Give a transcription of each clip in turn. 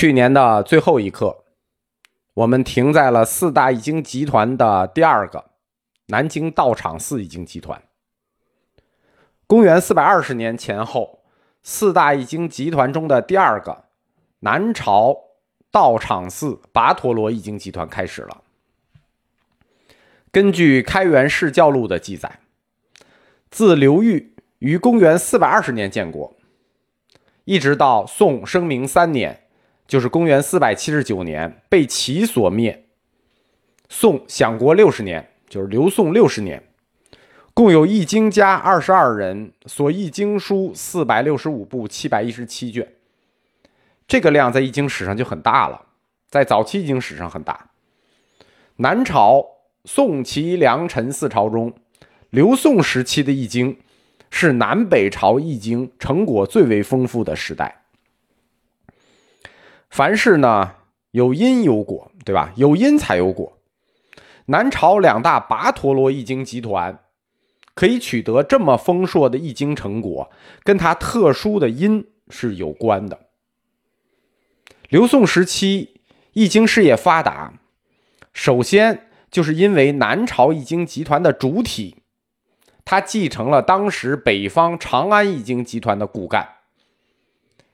去年的最后一课，我们停在了四大易经集团的第二个南京道场寺易经集团。公元四百二十年前后，四大易经集团中的第二个南朝道场寺跋陀罗易经集团开始了。根据《开元释教录》的记载，自刘裕于公元四百二十年建国，一直到宋生明三年。就是公元四百七十九年被齐所灭，宋享国六十年，就是刘宋六十年，共有易经家二十二人，所译经书四百六十五部七百一十七卷，这个量在易经史上就很大了，在早期易经史上很大。南朝宋齐梁陈四朝中，刘宋时期的易经是南北朝易经成果最为丰富的时代。凡事呢有因有果，对吧？有因才有果。南朝两大跋陀罗易经集团可以取得这么丰硕的易经成果，跟它特殊的因是有关的。刘宋时期易经事业发达，首先就是因为南朝易经集团的主体，它继承了当时北方长安易经集团的骨干。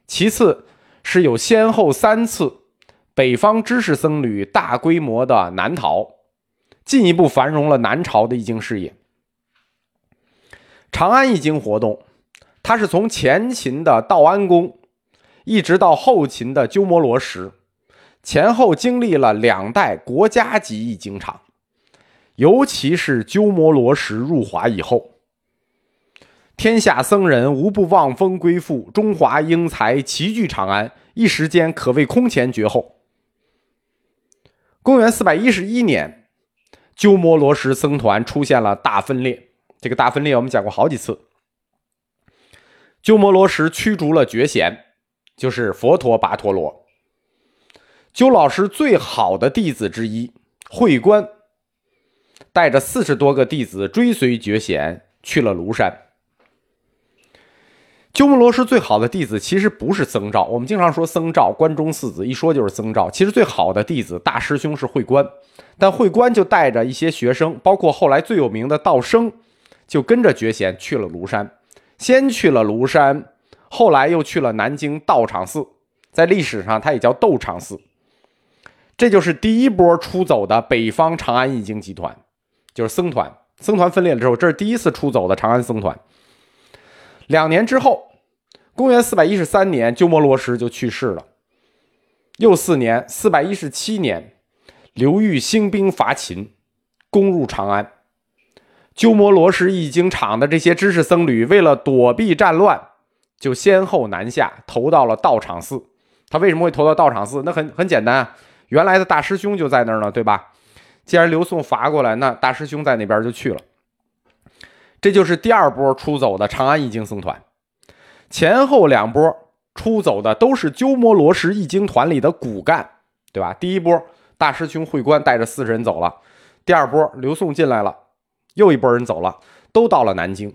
其次。是有先后三次北方知识僧侣大规模的南逃，进一步繁荣了南朝的易经事业。长安易经活动，它是从前秦的道安公，一直到后秦的鸠摩罗什，前后经历了两代国家级易经场，尤其是鸠摩罗什入华以后。天下僧人无不望风归附，中华英才齐聚长安，一时间可谓空前绝后。公元四百一十一年，鸠摩罗什僧团出现了大分裂。这个大分裂我们讲过好几次。鸠摩罗什驱逐了觉贤，就是佛陀跋陀罗。鸠老师最好的弟子之一慧观，带着四十多个弟子追随觉贤去了庐山。鸠摩罗什最好的弟子其实不是僧肇，我们经常说僧肇、关中四子，一说就是僧肇。其实最好的弟子大师兄是慧观，但慧观就带着一些学生，包括后来最有名的道生，就跟着觉贤去了庐山。先去了庐山，后来又去了南京道场寺，在历史上它也叫斗场寺。这就是第一波出走的北方长安易经集团，就是僧团。僧团分裂了之后，这是第一次出走的长安僧团。两年之后，公元四百一十三年，鸠摩罗什就去世了。又四年，四百一十七年，刘裕兴兵伐秦，攻入长安。鸠摩罗什易经场的这些知识僧侣，为了躲避战乱，就先后南下，投到了道场寺。他为什么会投到道场寺？那很很简单啊，原来的大师兄就在那儿呢，对吧？既然刘宋伐过来，那大师兄在那边就去了。这就是第二波出走的长安易经僧团，前后两波出走的都是鸠摩罗什易经团里的骨干，对吧？第一波大师兄慧观带着四十人走了，第二波刘宋进来了，又一波人走了，都到了南京，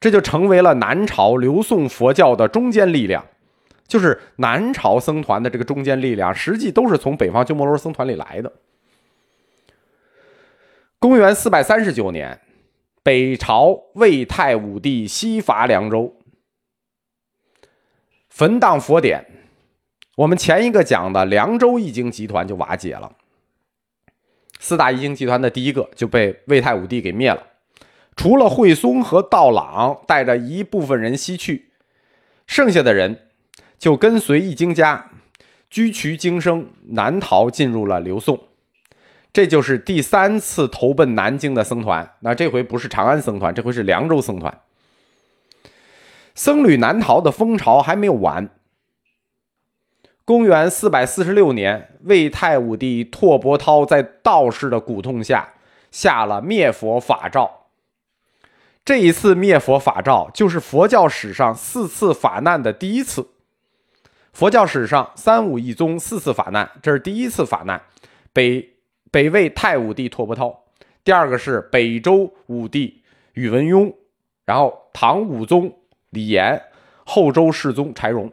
这就成为了南朝刘宋佛教的中坚力量，就是南朝僧团的这个中坚力量，实际都是从北方鸠摩罗什僧团里来的。公元四百三十九年。北朝魏太武帝西伐凉州，焚荡佛典。我们前一个讲的凉州易经集团就瓦解了，四大易经集团的第一个就被魏太武帝给灭了。除了惠松和道朗带着一部分人西去，剩下的人就跟随易经家居渠经生南逃，进入了刘宋。这就是第三次投奔南京的僧团，那这回不是长安僧团，这回是凉州僧团。僧侣南逃的风潮还没有完。公元四百四十六年，魏太武帝拓跋焘在道士的鼓动下下了灭佛法诏。这一次灭佛法诏，就是佛教史上四次法难的第一次。佛教史上三武一宗四次法难，这是第一次法难。北。北魏太武帝拓跋焘，第二个是北周武帝宇文邕，然后唐武宗李炎，后周世宗柴荣。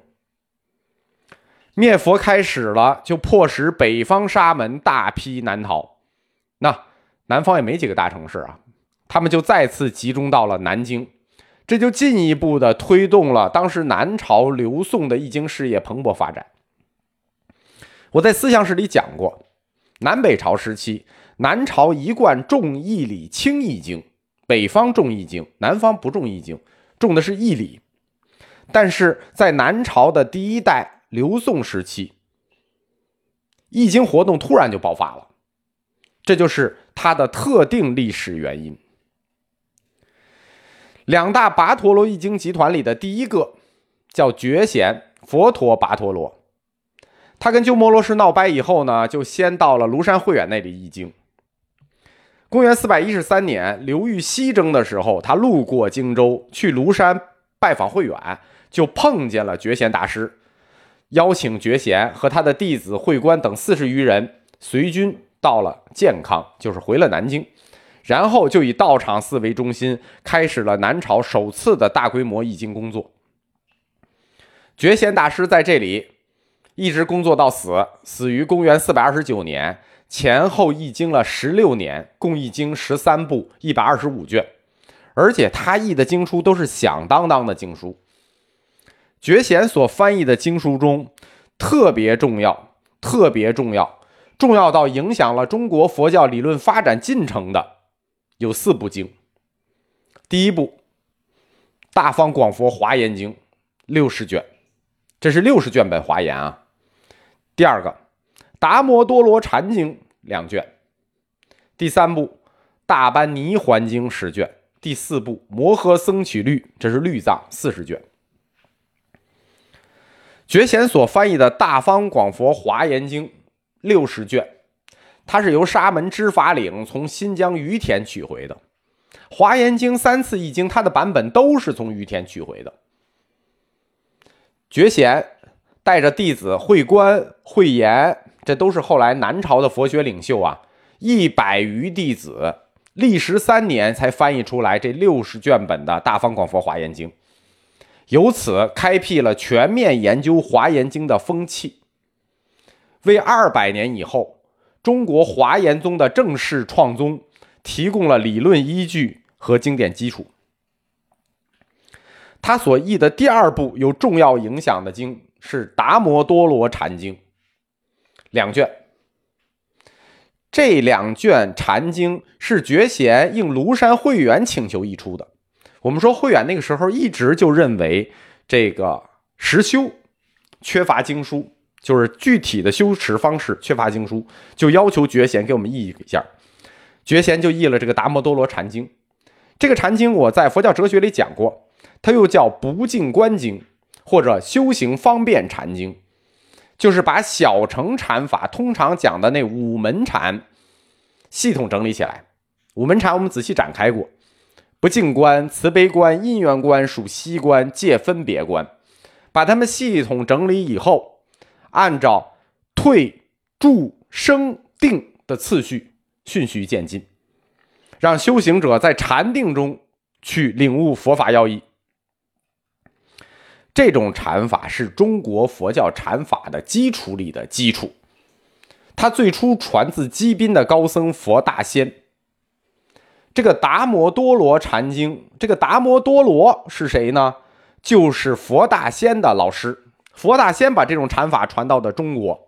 灭佛开始了，就迫使北方沙门大批南逃。那南方也没几个大城市啊，他们就再次集中到了南京，这就进一步的推动了当时南朝刘宋的易经事业蓬勃发展。我在思想史里讲过，南北朝时期，南朝一贯重义理轻易经，北方重易经，南方不重易经，重的是义理。但是在南朝的第一代刘宋时期，易经活动突然就爆发了，这就是它的特定历史原因。两大跋陀罗易经集团里的第一个叫觉贤佛陀跋陀罗，他跟鸠摩罗什闹掰以后呢，就先到了庐山慧远那里译经。公元四百一十三年，刘裕西征的时候，他路过荆州，去庐山拜访慧远。就碰见了觉贤大师，邀请觉贤和他的弟子慧观等四十余人随军到了建康，就是回了南京，然后就以道场寺为中心，开始了南朝首次的大规模译经工作。觉贤大师在这里一直工作到死，死于公元四百二十九年，前后译经了十六年，共译经十三部，一百二十五卷，而且他译的经书都是响当当的经书。觉贤所翻译的经书中，特别重要，特别重要，重要到影响了中国佛教理论发展进程的有四部经。第一部《大方广佛华严经》，六十卷，这是六十卷本华严啊。第二个《达摩多罗禅经》两卷。第三部《大般尼环经》十卷。第四部《摩诃僧取律》，这是律藏四十卷。觉贤所翻译的《大方广佛华严经》六十卷，它是由沙门知法领从新疆于田取回的。《华严经》三次译经，它的版本都是从于田取回的。觉贤带着弟子慧观、慧严，这都是后来南朝的佛学领袖啊，一百余弟子，历时三年才翻译出来这六十卷本的《大方广佛华严经》。由此开辟了全面研究《华严经》的风气，为二百年以后中国华严宗的正式创宗提供了理论依据和经典基础。他所译的第二部有重要影响的经是《达摩多罗禅经》，两卷。这两卷禅经是觉贤应庐山慧远请求译出的。我们说慧远那个时候一直就认为这个实修缺乏经书，就是具体的修持方式缺乏经书，就要求觉贤给我们译一下。觉贤就译了这个《达摩多罗禅经》。这个禅经我在佛教哲学里讲过，它又叫不净观经或者修行方便禅经，就是把小乘禅法通常讲的那五门禅系统整理起来。五门禅我们仔细展开过。不净观、慈悲观、因缘观、属息观、界分别观，把它们系统整理以后，按照退、住、生、定的次序循序渐进，让修行者在禅定中去领悟佛法要义。这种禅法是中国佛教禅法的基础里的基础，它最初传自基宾的高僧佛大仙。这个达摩多罗禅经，这个达摩多罗是谁呢？就是佛大仙的老师。佛大仙把这种禅法传到的中国。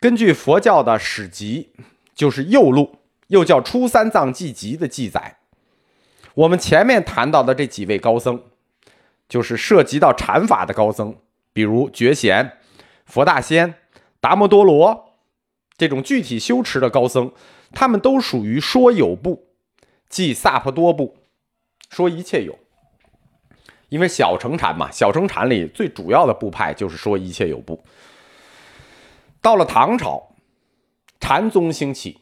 根据佛教的史籍，就是右录，又叫《初三藏记集》的记载，我们前面谈到的这几位高僧，就是涉及到禅法的高僧，比如觉贤、佛大仙、达摩多罗这种具体修持的高僧。他们都属于说有部，即萨婆多部，说一切有。因为小乘禅嘛，小乘禅里最主要的部派就是说一切有部。到了唐朝，禅宗兴起，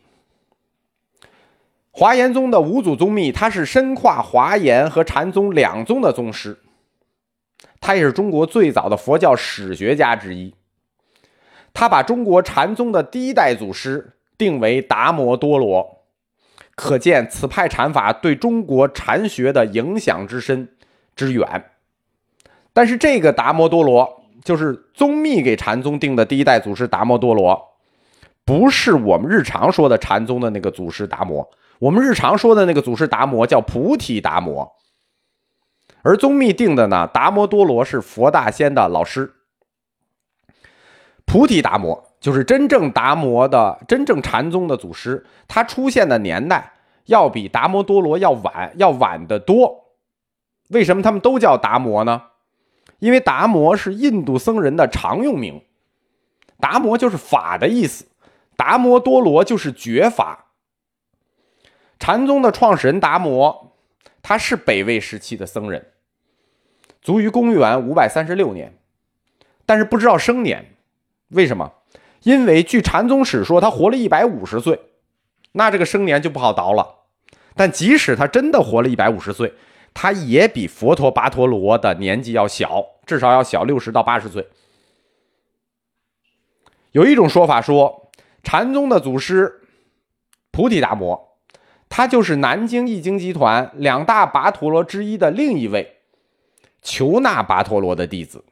华严宗的五祖宗密，他是身跨华严和禅宗两宗的宗师，他也是中国最早的佛教史学家之一。他把中国禅宗的第一代祖师。定为达摩多罗，可见此派禅法对中国禅学的影响之深之远。但是这个达摩多罗就是宗密给禅宗定的第一代祖师达摩多罗，不是我们日常说的禅宗的那个祖师达摩。我们日常说的那个祖师达摩叫菩提达摩，而宗密定的呢，达摩多罗是佛大仙的老师。菩提达摩就是真正达摩的真正禅宗的祖师，他出现的年代要比达摩多罗要晚，要晚得多。为什么他们都叫达摩呢？因为达摩是印度僧人的常用名，达摩就是法的意思，达摩多罗就是觉法。禅宗的创始人达摩，他是北魏时期的僧人，卒于公元五百三十六年，但是不知道生年，为什么？因为据禅宗史说，他活了一百五十岁，那这个生年就不好倒了。但即使他真的活了一百五十岁，他也比佛陀跋陀罗的年纪要小，至少要小六十到八十岁。有一种说法说，禅宗的祖师菩提达摩。他就是南京易经集团两大跋陀罗之一的另一位求那跋陀罗的弟子。